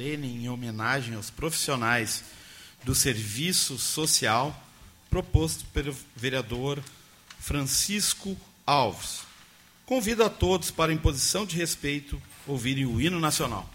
solene em homenagem aos profissionais do serviço social, proposto pelo vereador Francisco Alves. Convido a todos para, em posição de respeito, ouvirem o hino nacional.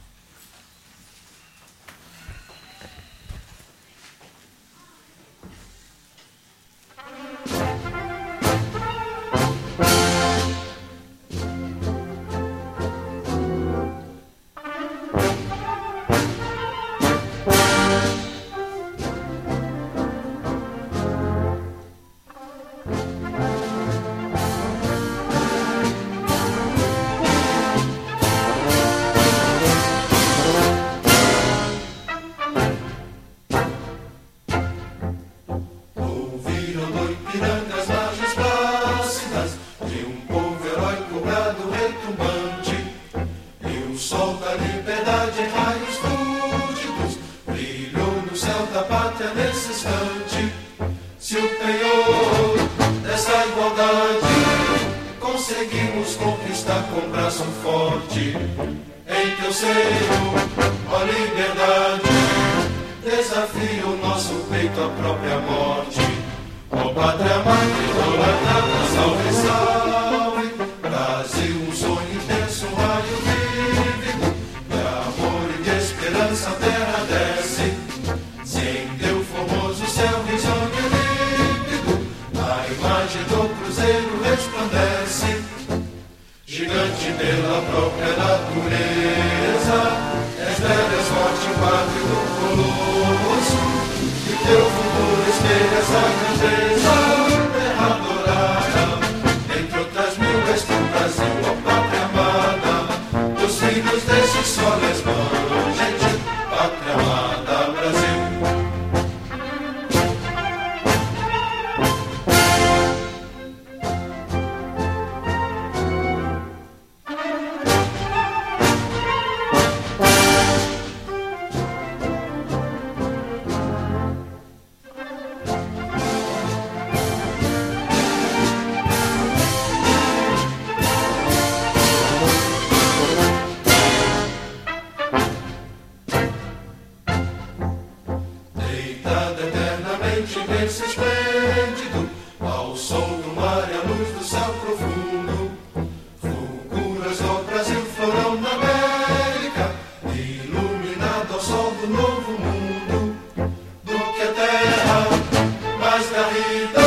Maridó,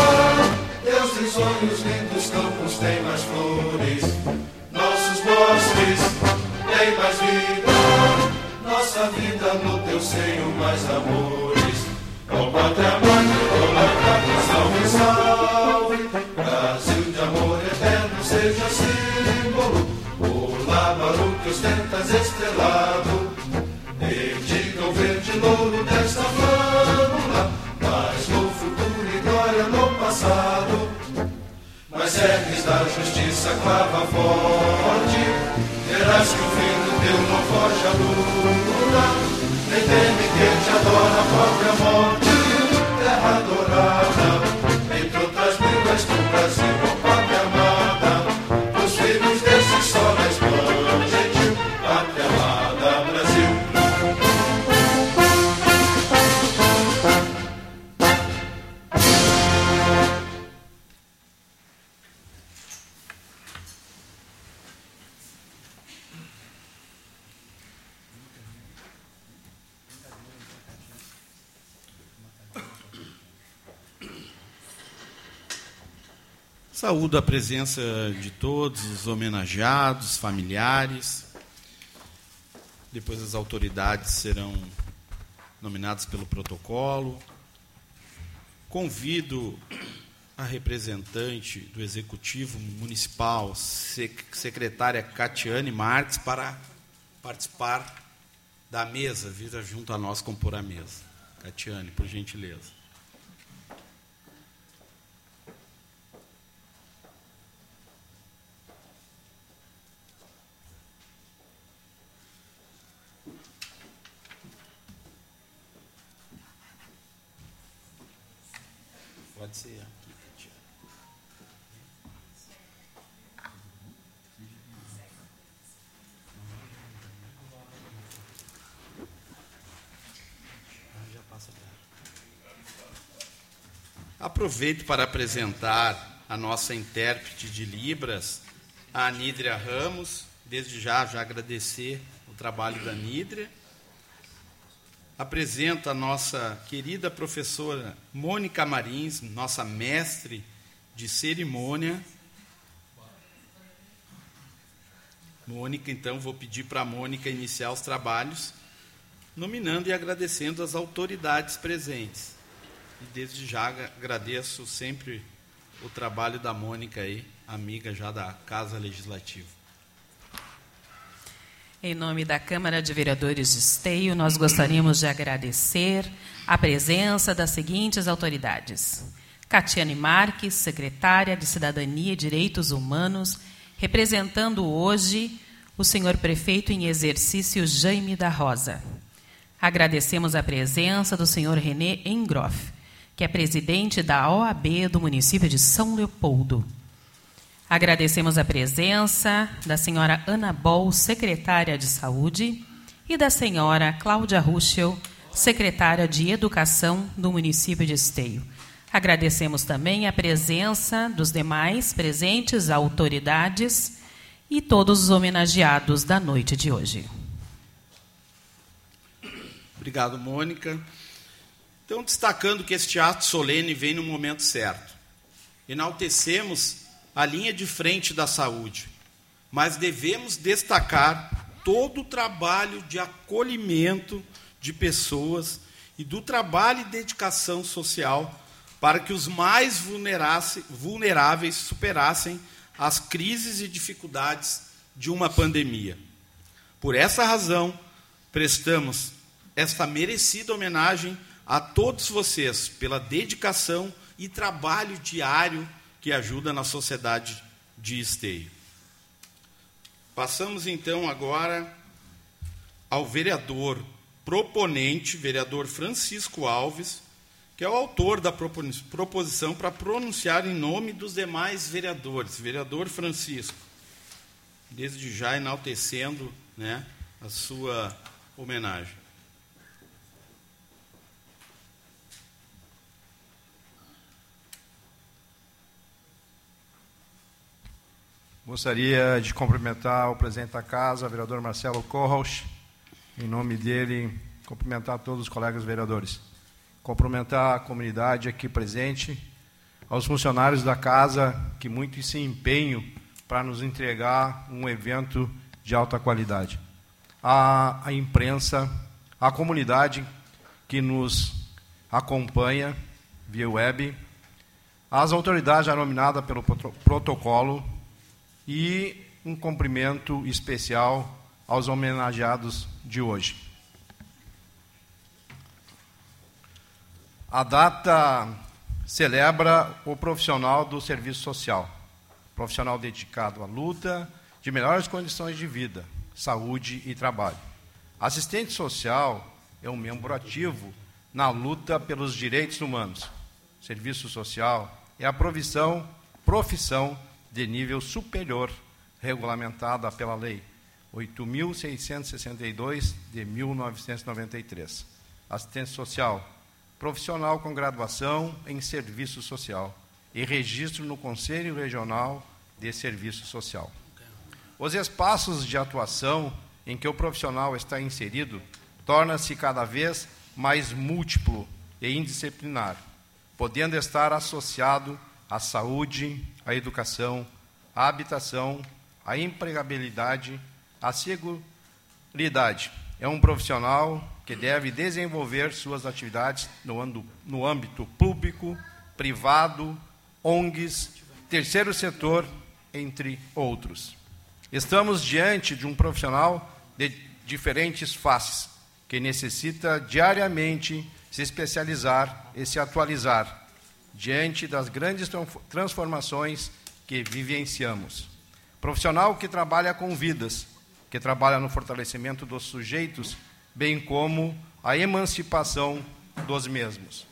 Deus tem sonhos lindos, campos tem mais flores, nossos bosques tem mais vida, nossa vida no teu seio mais amores, ó pátria da justiça clava forte. Verás que o fim do teu não foge à luta. nem teme quem te adora a própria morte, terra dourada. Saúdo a presença de todos os homenageados, familiares. Depois as autoridades serão nominadas pelo protocolo. Convido a representante do Executivo Municipal, secretária Catiane Marques, para participar da mesa, vir junto a nós compor a mesa. Catiane, por gentileza. Pode ser aqui, Tatiana. Aproveito para apresentar a nossa intérprete de Libras, a Nídria Ramos. Desde já, já agradecer o trabalho da Nídria. Apresento a nossa querida professora Mônica Marins, nossa mestre de cerimônia. Mônica, então, vou pedir para a Mônica iniciar os trabalhos, nominando e agradecendo as autoridades presentes. E desde já agradeço sempre o trabalho da Mônica aí, amiga já da Casa Legislativa. Em nome da Câmara de Vereadores de Esteio, nós gostaríamos de agradecer a presença das seguintes autoridades: Catiane Marques, secretária de Cidadania e Direitos Humanos, representando hoje o senhor prefeito em exercício Jaime da Rosa. Agradecemos a presença do senhor René Engroff, que é presidente da OAB do município de São Leopoldo. Agradecemos a presença da senhora Ana Bol, secretária de Saúde, e da senhora Cláudia Ruschel, secretária de Educação do município de Esteio. Agradecemos também a presença dos demais presentes, autoridades e todos os homenageados da noite de hoje. Obrigado, Mônica. Então, destacando que este ato solene vem no momento certo. Enaltecemos a linha de frente da saúde, mas devemos destacar todo o trabalho de acolhimento de pessoas e do trabalho e dedicação social para que os mais vulneráveis superassem as crises e dificuldades de uma pandemia. Por essa razão, prestamos esta merecida homenagem a todos vocês pela dedicação e trabalho diário que ajuda na sociedade de esteio. Passamos então agora ao vereador proponente, vereador Francisco Alves, que é o autor da proposição para pronunciar em nome dos demais vereadores. Vereador Francisco, desde já enaltecendo né, a sua homenagem. Gostaria de cumprimentar o presidente da casa, o vereador Marcelo Corros, em nome dele, cumprimentar todos os colegas vereadores. Cumprimentar a comunidade aqui presente, aos funcionários da casa que muito se empenham para nos entregar um evento de alta qualidade. A, a imprensa, a comunidade que nos acompanha via web, as autoridades já nominadas pelo protocolo, e um cumprimento especial aos homenageados de hoje. A data celebra o profissional do serviço social, profissional dedicado à luta de melhores condições de vida, saúde e trabalho. Assistente social é um membro ativo na luta pelos direitos humanos. Serviço social é a provisão, profissão de nível superior, regulamentada pela Lei 8.662 de 1993. Assistência social, profissional com graduação em serviço social e registro no Conselho Regional de Serviço Social. Os espaços de atuação em que o profissional está inserido torna-se cada vez mais múltiplo e indisciplinar, podendo estar associado à saúde, à educação, à habitação, à empregabilidade, à seguridade. É um profissional que deve desenvolver suas atividades no, no âmbito público, privado, ONGs, terceiro setor, entre outros. Estamos diante de um profissional de diferentes faces, que necessita diariamente se especializar e se atualizar diante das grandes transformações que vivenciamos. Profissional que trabalha com vidas, que trabalha no fortalecimento dos sujeitos, bem como a emancipação dos mesmos.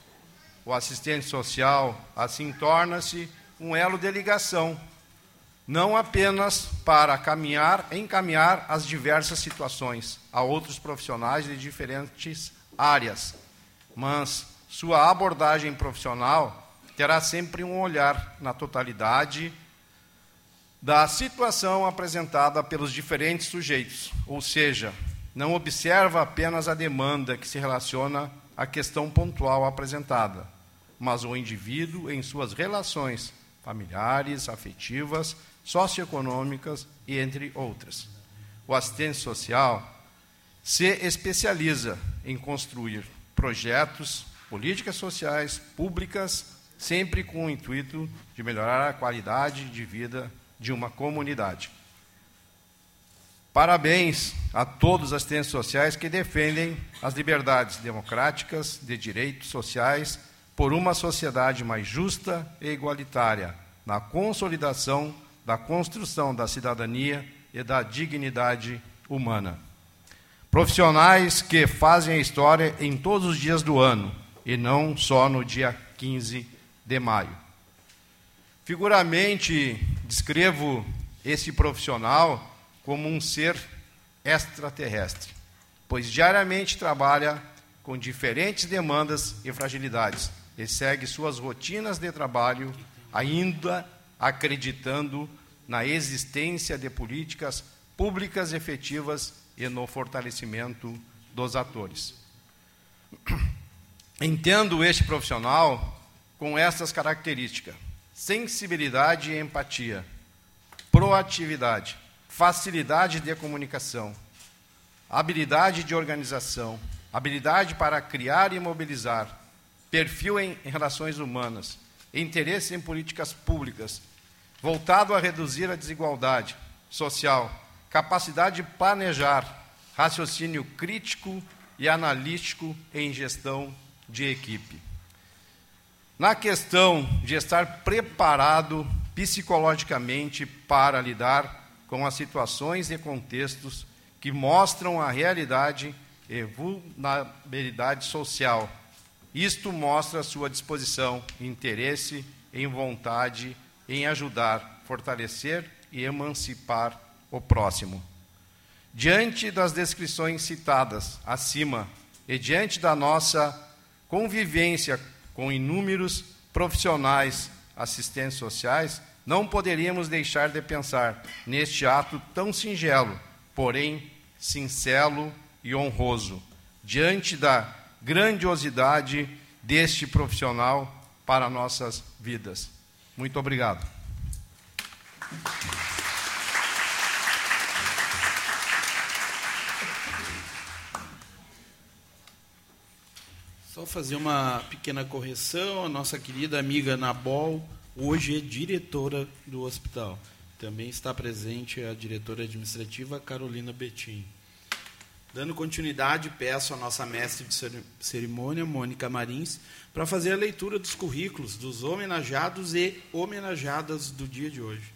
O assistente social, assim, torna-se um elo de ligação, não apenas para caminhar, encaminhar as diversas situações a outros profissionais de diferentes áreas, mas sua abordagem profissional terá sempre um olhar na totalidade da situação apresentada pelos diferentes sujeitos, ou seja, não observa apenas a demanda que se relaciona à questão pontual apresentada, mas o indivíduo em suas relações familiares, afetivas, socioeconômicas e entre outras. O assistente social se especializa em construir projetos, políticas sociais, públicas, sempre com o intuito de melhorar a qualidade de vida de uma comunidade. Parabéns a todos os assistentes sociais que defendem as liberdades democráticas, de direitos sociais, por uma sociedade mais justa e igualitária, na consolidação da construção da cidadania e da dignidade humana. Profissionais que fazem a história em todos os dias do ano e não só no dia 15 de maio. Figuramente, descrevo esse profissional como um ser extraterrestre, pois diariamente trabalha com diferentes demandas e fragilidades e segue suas rotinas de trabalho, ainda acreditando na existência de políticas públicas efetivas e no fortalecimento dos atores. Entendo este profissional com estas características: sensibilidade e empatia, proatividade, facilidade de comunicação, habilidade de organização, habilidade para criar e mobilizar, perfil em relações humanas, interesse em políticas públicas, voltado a reduzir a desigualdade social, capacidade de planejar, raciocínio crítico e analítico em gestão de equipe. Na questão de estar preparado psicologicamente para lidar com as situações e contextos que mostram a realidade e vulnerabilidade social. Isto mostra sua disposição, interesse em vontade em ajudar, fortalecer e emancipar o próximo. Diante das descrições citadas acima e diante da nossa convivência com inúmeros profissionais assistentes sociais, não poderíamos deixar de pensar neste ato tão singelo, porém sincero e honroso, diante da grandiosidade deste profissional para nossas vidas. Muito obrigado. Fazer uma pequena correção. A nossa querida amiga Nabol hoje é diretora do hospital. Também está presente a diretora administrativa Carolina Betim. Dando continuidade, peço à nossa mestre de cerimônia, Mônica Marins, para fazer a leitura dos currículos dos homenageados e homenageadas do dia de hoje.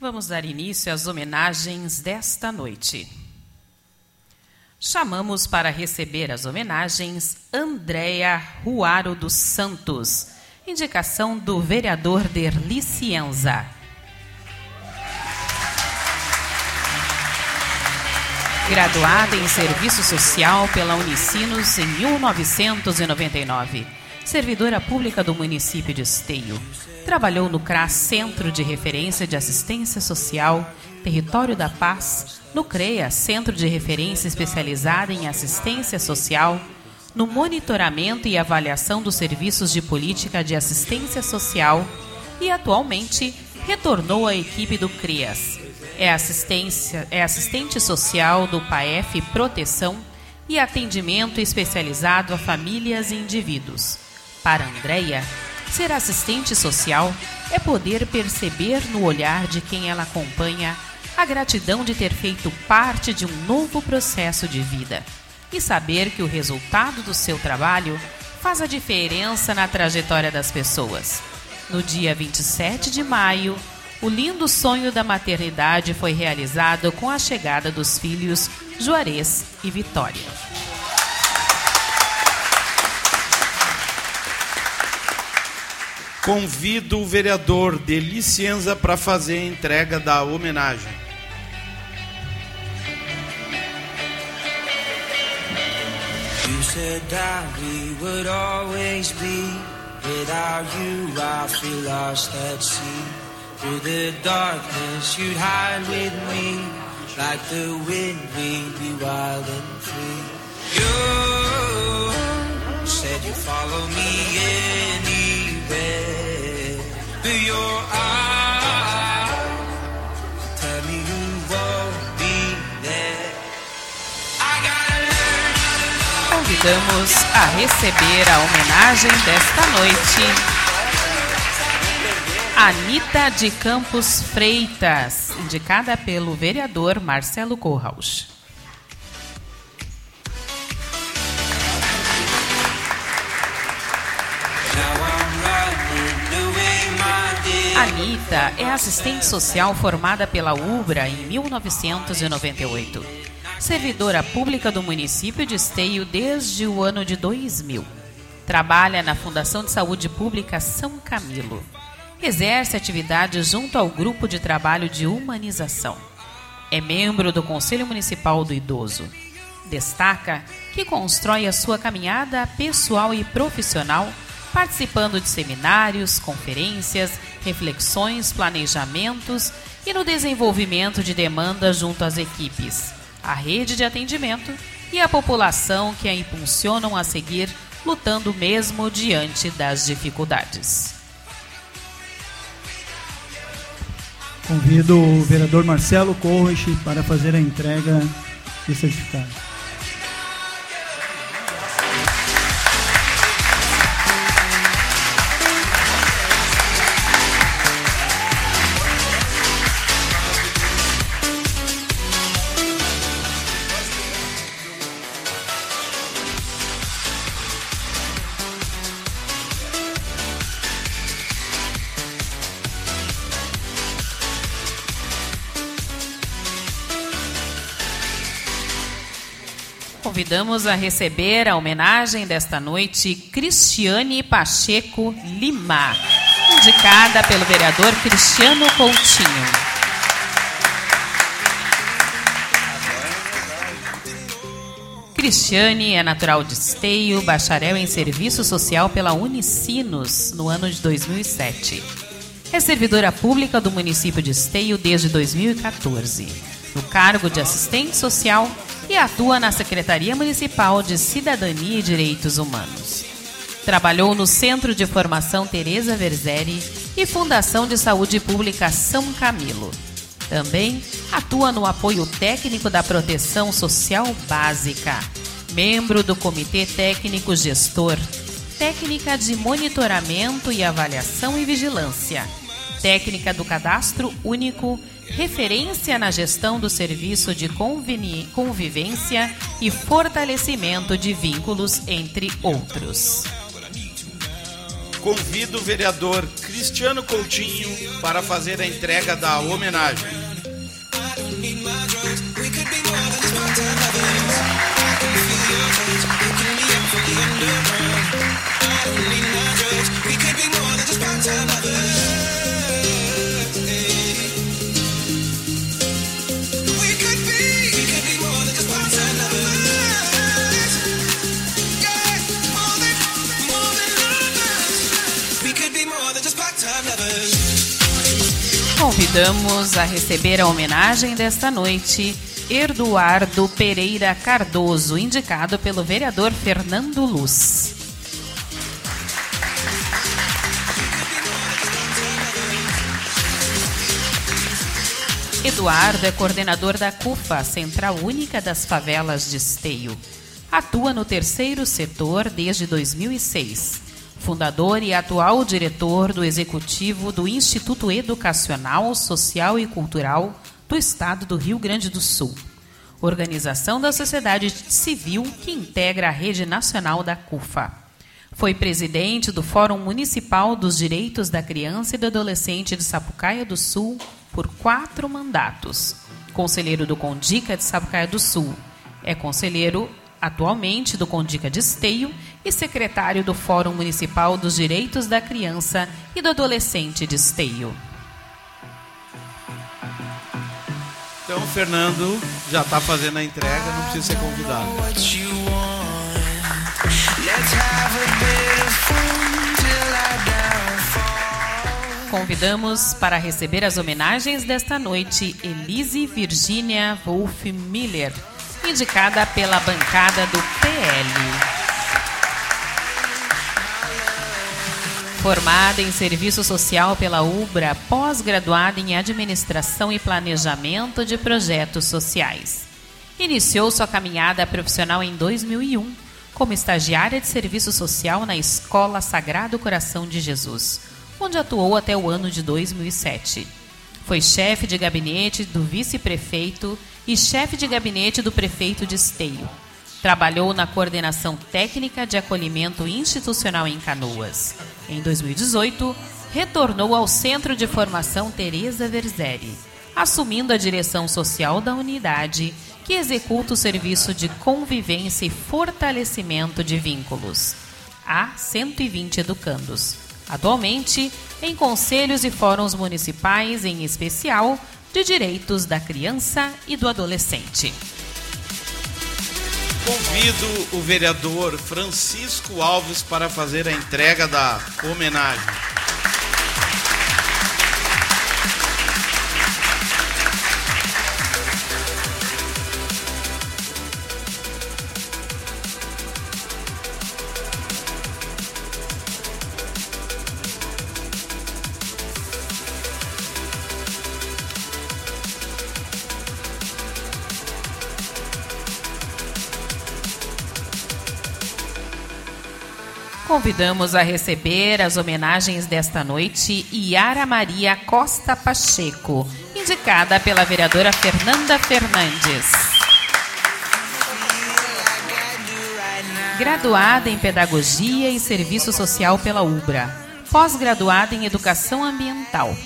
Vamos dar início às homenagens desta noite. Chamamos para receber as homenagens Andréa Ruaro dos Santos, indicação do vereador Derli Cienza. Graduada em Serviço Social pela Unicinos em 1999 servidora pública do município de Esteio. Trabalhou no CRAS Centro de Referência de Assistência Social, Território da Paz, no CREA Centro de Referência Especializada em Assistência Social, no monitoramento e avaliação dos serviços de política de assistência social e atualmente retornou à equipe do CREAS. É, assistência, é assistente social do PAEF Proteção e atendimento especializado a famílias e indivíduos. Para Andréia, ser assistente social é poder perceber no olhar de quem ela acompanha a gratidão de ter feito parte de um novo processo de vida e saber que o resultado do seu trabalho faz a diferença na trajetória das pessoas. No dia 27 de maio, o lindo sonho da maternidade foi realizado com a chegada dos filhos Juarez e Vitória. Convido o vereador de licença para fazer a entrega da homenagem. You said that we would always be. Without you, I feel lost at sea. Through the darkness, you'd hide with me. Like the wind, we'd be wild and free. You said you'd follow me anywhere. Convidamos a receber a homenagem desta noite. Anita de Campos Freitas, indicada pelo vereador Marcelo Corraus. Anita é assistente social formada pela UBRA em 1998. Servidora pública do município de Esteio desde o ano de 2000. Trabalha na Fundação de Saúde Pública São Camilo. Exerce atividades junto ao Grupo de Trabalho de Humanização. É membro do Conselho Municipal do Idoso. Destaca que constrói a sua caminhada pessoal e profissional participando de seminários, conferências, reflexões, planejamentos e no desenvolvimento de demandas junto às equipes, à rede de atendimento e à população que a impulsionam a seguir lutando mesmo diante das dificuldades. Convido o vereador Marcelo Corrich para fazer a entrega de certificado. Convidamos a receber a homenagem desta noite Cristiane Pacheco Lima, indicada pelo vereador Cristiano Coutinho. Cristiane é natural de Esteio, bacharel em Serviço Social pela Unicinos no ano de 2007. É servidora pública do município de Esteio desde 2014, no cargo de assistente social e atua na Secretaria Municipal de Cidadania e Direitos Humanos. Trabalhou no Centro de Formação Teresa Verzeri e Fundação de Saúde Pública São Camilo. Também atua no apoio técnico da Proteção Social Básica, membro do Comitê Técnico Gestor, técnica de monitoramento e avaliação e vigilância, técnica do Cadastro Único, referência na gestão do serviço de conveni- convivência e fortalecimento de vínculos, entre outros. Convido o vereador Cristiano Coutinho para fazer a entrega da homenagem. We Convidamos a receber a homenagem desta noite Eduardo Pereira Cardoso, indicado pelo vereador Fernando Luz. Eduardo é coordenador da CUFA, Central Única das Favelas de Esteio. Atua no terceiro setor desde 2006. Fundador e atual diretor do executivo do Instituto Educacional, Social e Cultural do Estado do Rio Grande do Sul. Organização da sociedade civil que integra a rede nacional da CUFA. Foi presidente do Fórum Municipal dos Direitos da Criança e do Adolescente de Sapucaia do Sul por quatro mandatos. Conselheiro do Condica de Sapucaia do Sul. É conselheiro atualmente do Condica de Esteio e secretário do Fórum Municipal dos Direitos da Criança e do Adolescente de Esteio. Então, o Fernando já está fazendo a entrega, não precisa ser convidado. Convidamos para receber as homenagens desta noite Elise Virginia Wolf Miller, indicada pela bancada do PL. Formada em Serviço Social pela UBRA, pós-graduada em Administração e Planejamento de Projetos Sociais. Iniciou sua caminhada profissional em 2001 como estagiária de Serviço Social na Escola Sagrado Coração de Jesus, onde atuou até o ano de 2007. Foi chefe de gabinete do vice-prefeito e chefe de gabinete do prefeito de Esteio. Trabalhou na coordenação técnica de acolhimento institucional em Canoas. Em 2018, retornou ao Centro de Formação Teresa Verzeri, assumindo a direção social da unidade, que executa o serviço de convivência e fortalecimento de vínculos. Há 120 educandos. Atualmente, em conselhos e fóruns municipais, em especial de direitos da criança e do adolescente. Convido o vereador Francisco Alves para fazer a entrega da homenagem. Convidamos a receber as homenagens desta noite Yara Maria Costa Pacheco, indicada pela vereadora Fernanda Fernandes. Graduada em Pedagogia e Serviço Social pela UBRA, pós-graduada em Educação Ambiental.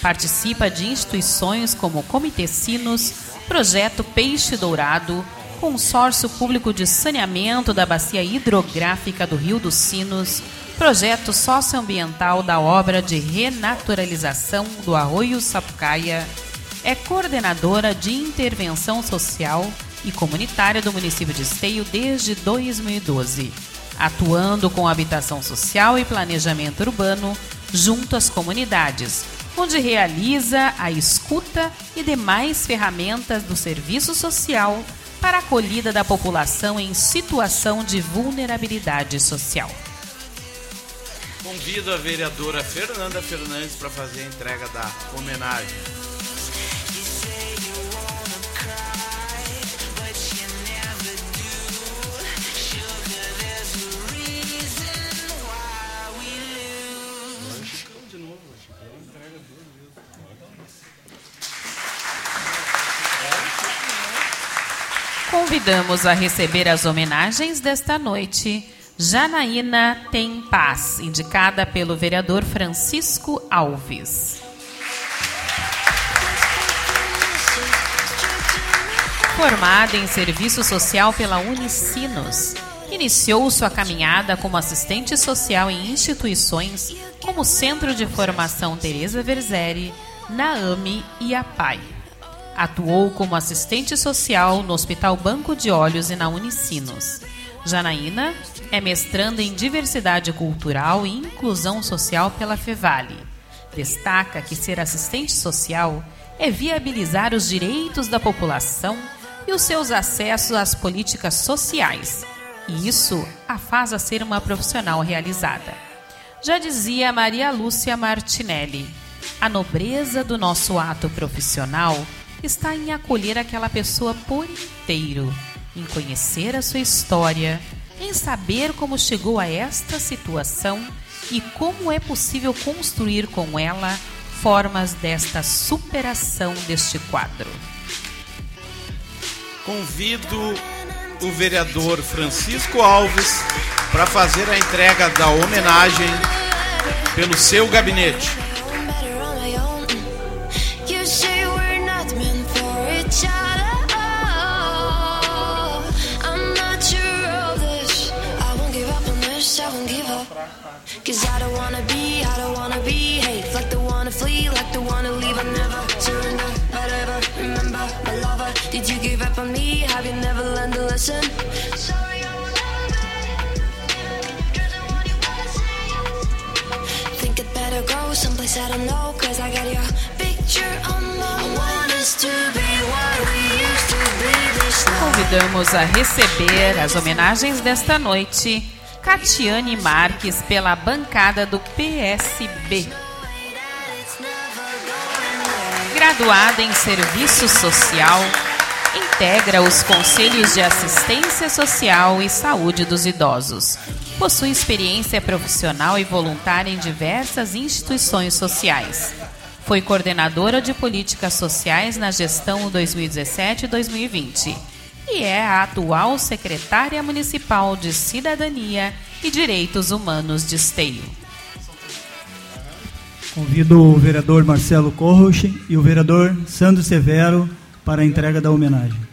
Participa de instituições como Comitê Sinos, Projeto Peixe Dourado, Consórcio Público de Saneamento da Bacia Hidrográfica do Rio dos Sinos, Projeto Socioambiental da Obra de Renaturalização do Arroio Sapucaia, é coordenadora de intervenção social e comunitária do município de Esteio desde 2012, atuando com habitação social e planejamento urbano junto às comunidades, onde realiza a escuta e demais ferramentas do serviço social para a acolhida da população em situação de vulnerabilidade social. Convido a vereadora Fernanda Fernandes para fazer a entrega da homenagem. Convidamos a receber as homenagens desta noite Janaína Tem Paz, indicada pelo vereador Francisco Alves. Formada em Serviço Social pela Unicinos, iniciou sua caminhada como assistente social em instituições como Centro de Formação Teresa Verzeri, Naame e APAI. Atuou como assistente social no Hospital Banco de Olhos e na Unicinos. Janaína é mestranda em Diversidade Cultural e Inclusão Social pela Fevale. Destaca que ser assistente social é viabilizar os direitos da população e os seus acessos às políticas sociais. E isso a faz a ser uma profissional realizada. Já dizia Maria Lúcia Martinelli, a nobreza do nosso ato profissional está em acolher aquela pessoa por inteiro, em conhecer a sua história, em saber como chegou a esta situação e como é possível construir com ela formas desta superação deste quadro. Convido o vereador Francisco Alves para fazer a entrega da homenagem pelo seu gabinete. Cause I don't wanna be, I don't wanna behave like the to flee, like the to leave. I never surrender, but ever remember my lover. Did you give up on me? Have you never learned be. It better go someplace I don't know. Cause I got your picture on my I want to be what we used to be. Convidamos a receber as homenagens desta noite Catiane Marques pela bancada do PSB. Graduada em Serviço Social, integra os Conselhos de Assistência Social e Saúde dos Idosos. Possui experiência profissional e voluntária em diversas instituições sociais. Foi coordenadora de políticas sociais na gestão 2017 e 2020 e é a atual secretária municipal de Cidadania e Direitos Humanos de Esteio. Convido o vereador Marcelo Corroche e o vereador Sandro Severo para a entrega da homenagem.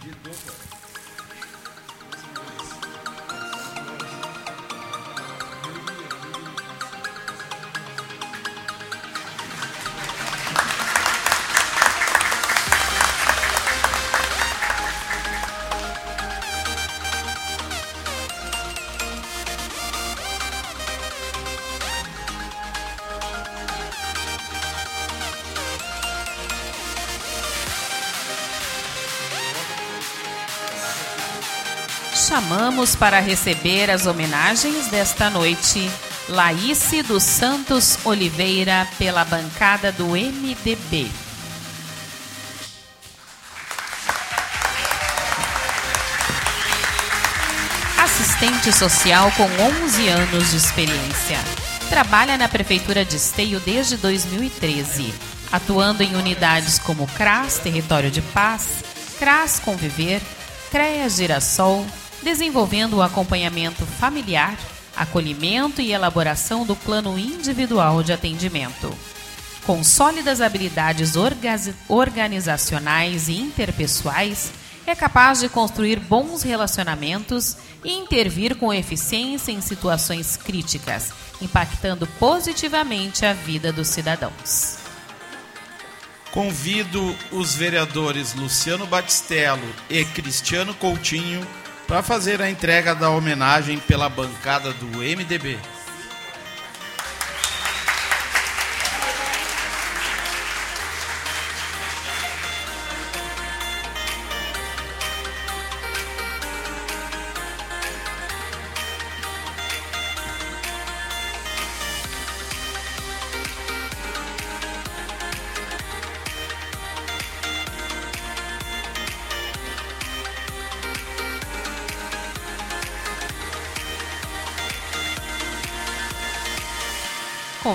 Chamamos para receber as homenagens desta noite Laíce dos Santos Oliveira pela bancada do MDB. Assistente social com 11 anos de experiência. Trabalha na Prefeitura de Esteio desde 2013, atuando em unidades como CRAS Território de Paz, CRAS Conviver, CREA Girassol, desenvolvendo o acompanhamento familiar, acolhimento e elaboração do plano individual de atendimento. Com sólidas habilidades orga- organizacionais e interpessoais, é capaz de construir bons relacionamentos e intervir com eficiência em situações críticas, impactando positivamente a vida dos cidadãos. Convido os vereadores Luciano Batistello e Cristiano Coutinho para fazer a entrega da homenagem pela bancada do MDB.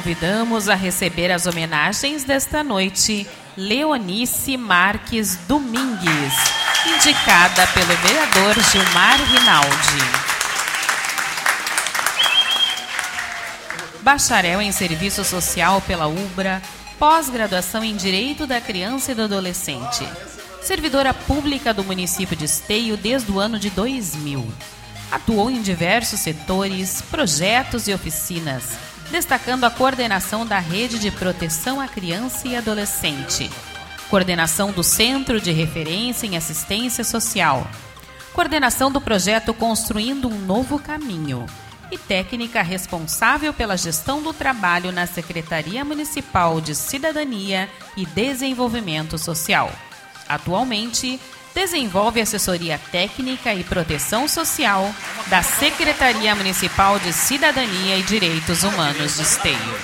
Convidamos a receber as homenagens desta noite Leonice Marques Domingues, indicada pelo vereador Gilmar Rinaldi. Bacharel em Serviço Social pela UBRA, pós-graduação em Direito da Criança e do Adolescente. Servidora pública do município de Esteio desde o ano de 2000. Atuou em diversos setores, projetos e oficinas, destacando a coordenação da Rede de Proteção à Criança e Adolescente, coordenação do Centro de Referência em Assistência Social, coordenação do projeto Construindo um Novo Caminho. E técnica responsável pela gestão do trabalho na Secretaria Municipal de Cidadania e Desenvolvimento Social. Atualmente, desenvolve assessoria técnica e proteção social da Secretaria Municipal de Cidadania e Direitos Humanos de Esteio.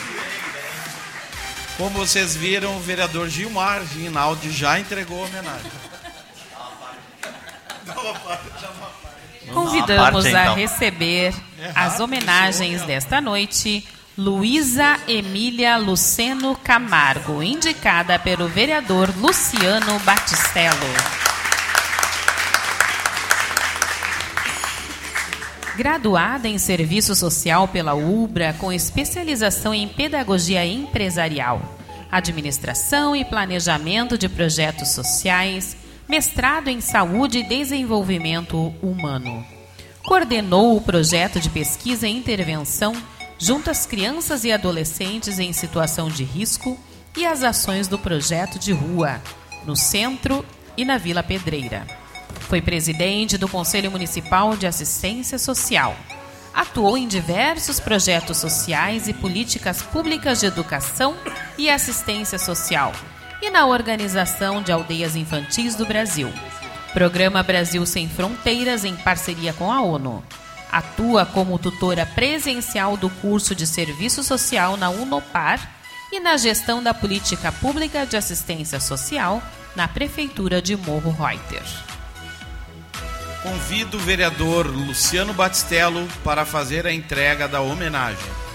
Como vocês viram, o vereador Gilmar Rinaldi já entregou a homenagem. Convidamos parte, a então. receber as homenagens desta noite Luísa Emília Luceno Camargo, indicada pelo vereador Luciano Batistello. Graduada em Serviço Social pela UBRA, com especialização em Pedagogia Empresarial, Administração e Planejamento de Projetos Sociais, mestrado em Saúde e Desenvolvimento Humano. Coordenou o projeto de pesquisa e intervenção junto às crianças e adolescentes em situação de risco e as ações do projeto de rua, no centro e na Vila Pedreira. Foi presidente do Conselho Municipal de Assistência Social. Atuou em diversos projetos sociais e políticas públicas de educação e assistência social e na organização de aldeias infantis do Brasil. Programa Brasil Sem Fronteiras em parceria com a ONU. Atua como tutora presencial do curso de Serviço Social na Unopar e na gestão da política pública de assistência social na Prefeitura de Morro Reuter. Convido o vereador Luciano Batistello para fazer a entrega da homenagem.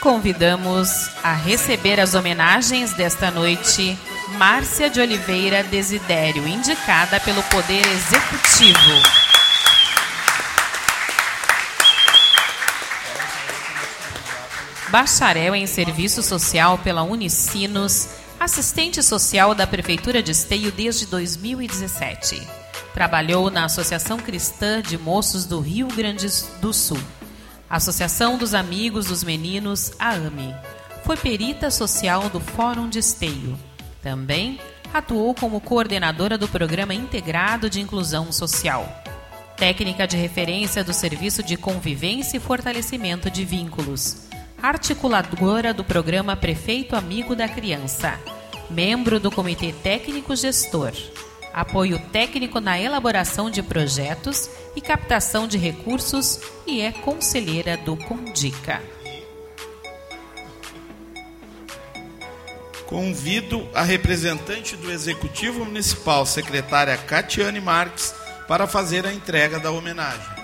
Convidamos a receber as homenagens desta noite Márcia de Oliveira Desidério, indicada pelo Poder Executivo. Bacharel em Serviço Social pela Unicinos, assistente social da Prefeitura de Esteio desde 2017. Trabalhou na Associação Cristã de Moços do Rio Grande do Sul. Associação dos Amigos dos Meninos, a AME. Foi perita social do Fórum de Esteio. Também atuou como coordenadora do Programa Integrado de Inclusão Social. Técnica de referência do Serviço de Convivência e Fortalecimento de Vínculos. Articuladora do Programa Prefeito Amigo da Criança. Membro do Comitê Técnico Gestor apoio técnico na elaboração de projetos e captação de recursos e é conselheira do Condica. Convido a representante do Executivo Municipal, secretária Catiane Marques, para fazer a entrega da homenagem.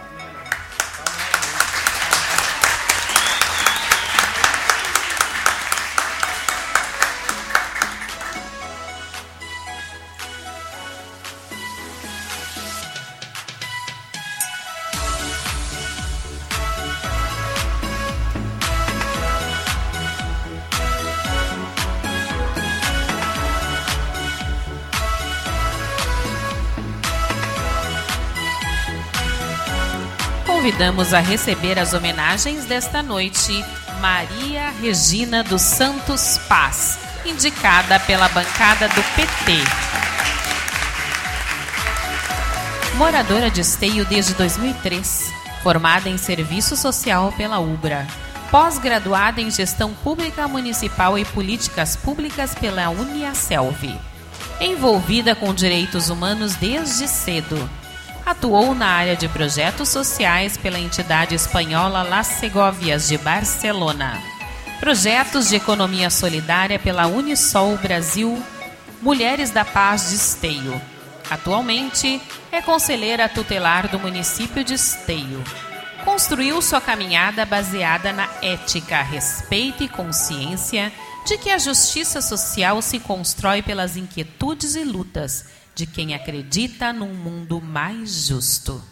Convidamos a receber as homenagens desta noite Maria Regina dos Santos Paz, indicada pela bancada do PT. Moradora de Esteio desde 2003, formada em Serviço Social pela UBRA, pós-graduada em Gestão Pública Municipal e Políticas Públicas pela Uniaselv. Envolvida com direitos humanos desde cedo, atuou na área de projetos sociais pela entidade espanhola Las Segovias de Barcelona, projetos de economia solidária pela Unisol Brasil, Mulheres da Paz de Esteio. Atualmente é conselheira tutelar do município de Esteio. Construiu sua caminhada baseada na ética, respeito e consciência de que a justiça social se constrói pelas inquietudes e lutas de quem acredita num mundo mais justo.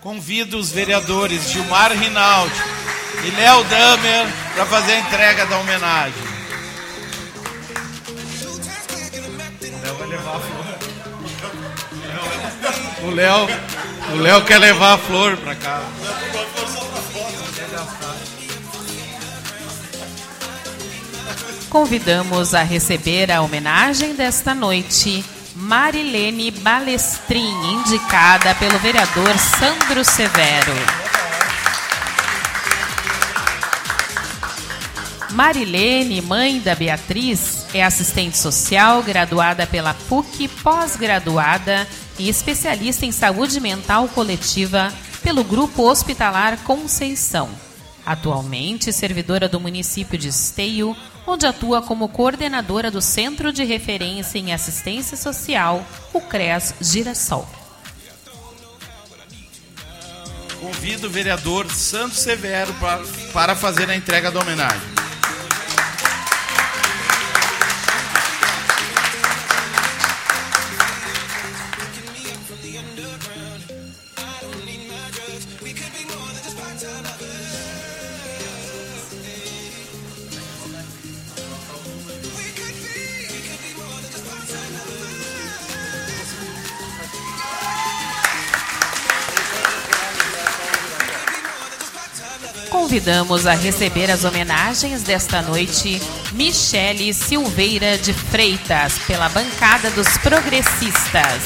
Convido os vereadores Gilmar Rinaldi e Léo Damer para fazer a entrega da homenagem. O Léo vai levar a flor. O Léo, o Léo quer levar a flor para casa. Convidamos a receber a homenagem desta noite Marilene Balestrin, indicada pelo vereador Sandro Severo. Marilene, mãe da Beatriz, é assistente social, graduada pela PUC, pós-graduada e especialista em saúde mental coletiva pelo Grupo Hospitalar Conceição. Atualmente servidora do município de Esteio, onde atua como coordenadora do Centro de Referência em Assistência Social, o CREAS Girassol. Convido o vereador Santos Severo para, para fazer a entrega da homenagem. Convidamos a receber as homenagens desta noite Michele Silveira de Freitas, pela bancada dos progressistas.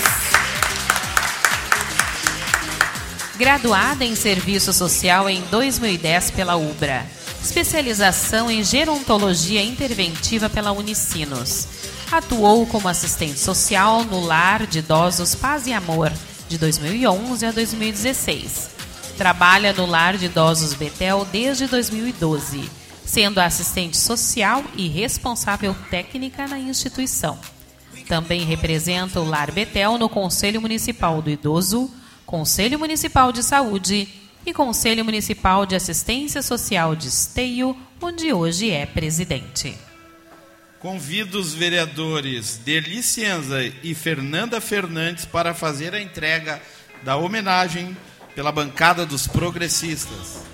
Graduada em Serviço Social em 2010 pela UBRA. Especialização em Gerontologia Interventiva pela Unicinos. Atuou como assistente social no Lar de Idosos Paz e Amor, de 2011 a 2016. Trabalha no Lar de Idosos Betel desde 2012, sendo assistente social e responsável técnica na instituição. Também representa o Lar Betel no Conselho Municipal do Idoso, Conselho Municipal de Saúde e Conselho Municipal de Assistência Social de Esteio, onde hoje é presidente. Convido os vereadores Derli Cienza e Fernanda Fernandes para fazer a entrega da homenagem pela bancada dos progressistas.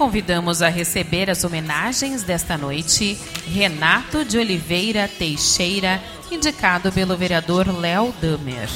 Convidamos a receber as homenagens desta noite Renato de Oliveira Teixeira, indicado pelo vereador Léo Damer.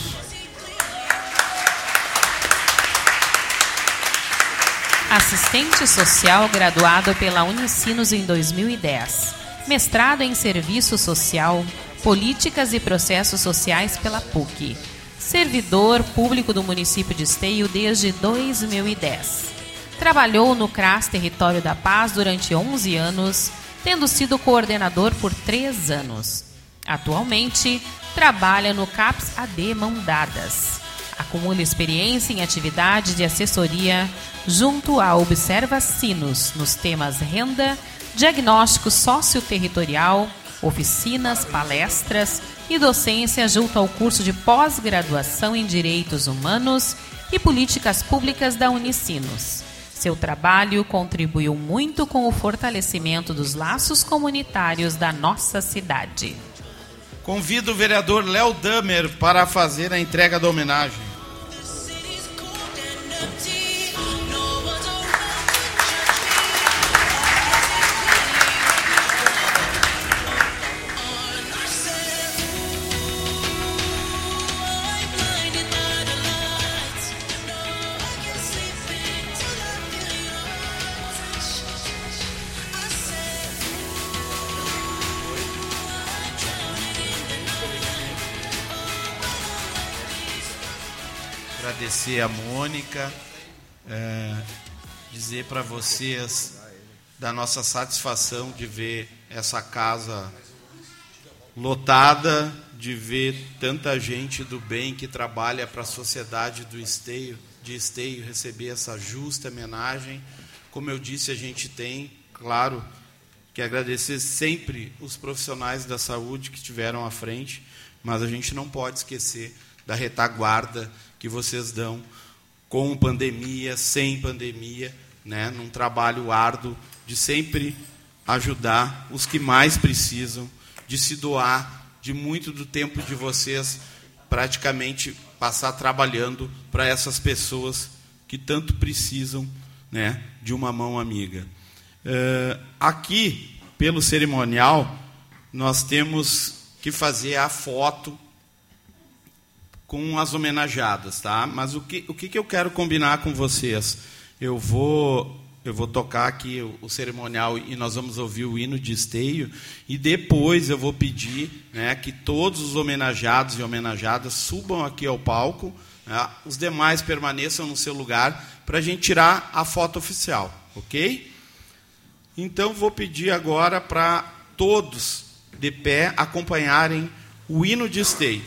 Assistente social graduado pela Unicinos em 2010. Mestrado em Serviço Social, Políticas e Processos Sociais pela PUC. Servidor público do município de Esteio desde 2010. Trabalhou no CRAS Território da Paz durante 11 anos, tendo sido coordenador por 3 anos. Atualmente, trabalha no CAPS AD Mão Dadas. Acumula experiência em atividade de assessoria junto à Observa Sinos nos temas renda, diagnóstico socioterritorial, oficinas, palestras e docência junto ao curso de pós-graduação em Direitos Humanos e Políticas Públicas da Unicinos. Seu trabalho contribuiu muito com o fortalecimento dos laços comunitários da nossa cidade. Convido o vereador Léo Damer para fazer a entrega da homenagem. Agradecer a Mônica, é, dizer para vocês da nossa satisfação de ver essa casa lotada, de ver tanta gente do bem que trabalha para a sociedade do Esteio, de Esteio receber essa justa homenagem. Como eu disse, a gente tem, claro, que agradecer sempre os profissionais da saúde que estiveram à frente, mas a gente não pode esquecer da retaguarda que vocês dão com pandemia, sem pandemia, né, num trabalho árduo de sempre ajudar os que mais precisam, de se doar, de muito do tempo de vocês praticamente passar trabalhando para essas pessoas que tanto precisam né, de uma mão amiga. Eh, aqui, pelo cerimonial, nós temos que fazer a foto com as homenageadas, tá? Mas o que, o que, que eu quero combinar com vocês? Eu vou eu vou tocar aqui o, cerimonial e nós vamos ouvir o hino de esteio e depois eu vou pedir né, que todos os homenageados e homenageadas subam aqui ao palco, né, os demais permaneçam no seu lugar para a gente tirar a foto oficial, ok? Então vou pedir agora para todos de pé acompanharem o hino de esteio.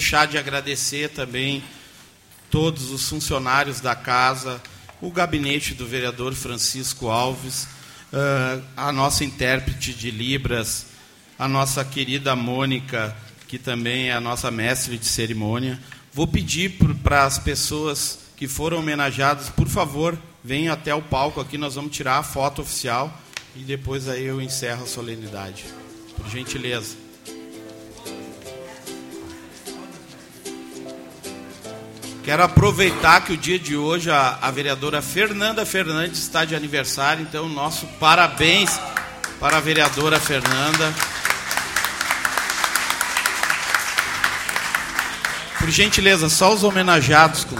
Deixar de agradecer também todos os funcionários da casa, o gabinete do vereador Francisco Alves, ah, a nossa intérprete de Libras, a nossa querida Mônica, que também é a nossa mestre de cerimônia. Vou pedir para as pessoas que foram homenageadas, por favor, venham até o palco aqui, nós vamos tirar a foto oficial e depois aí eu encerro a solenidade. Por gentileza. Quero aproveitar que o dia de hoje a, a vereadora Fernanda Fernandes está de aniversário, então nosso parabéns para a vereadora Fernanda. Por gentileza, só os homenageados. Com...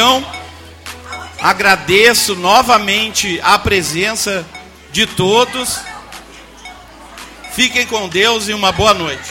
Então, agradeço novamente a presença de todos. Fiquem com Deus e uma boa noite.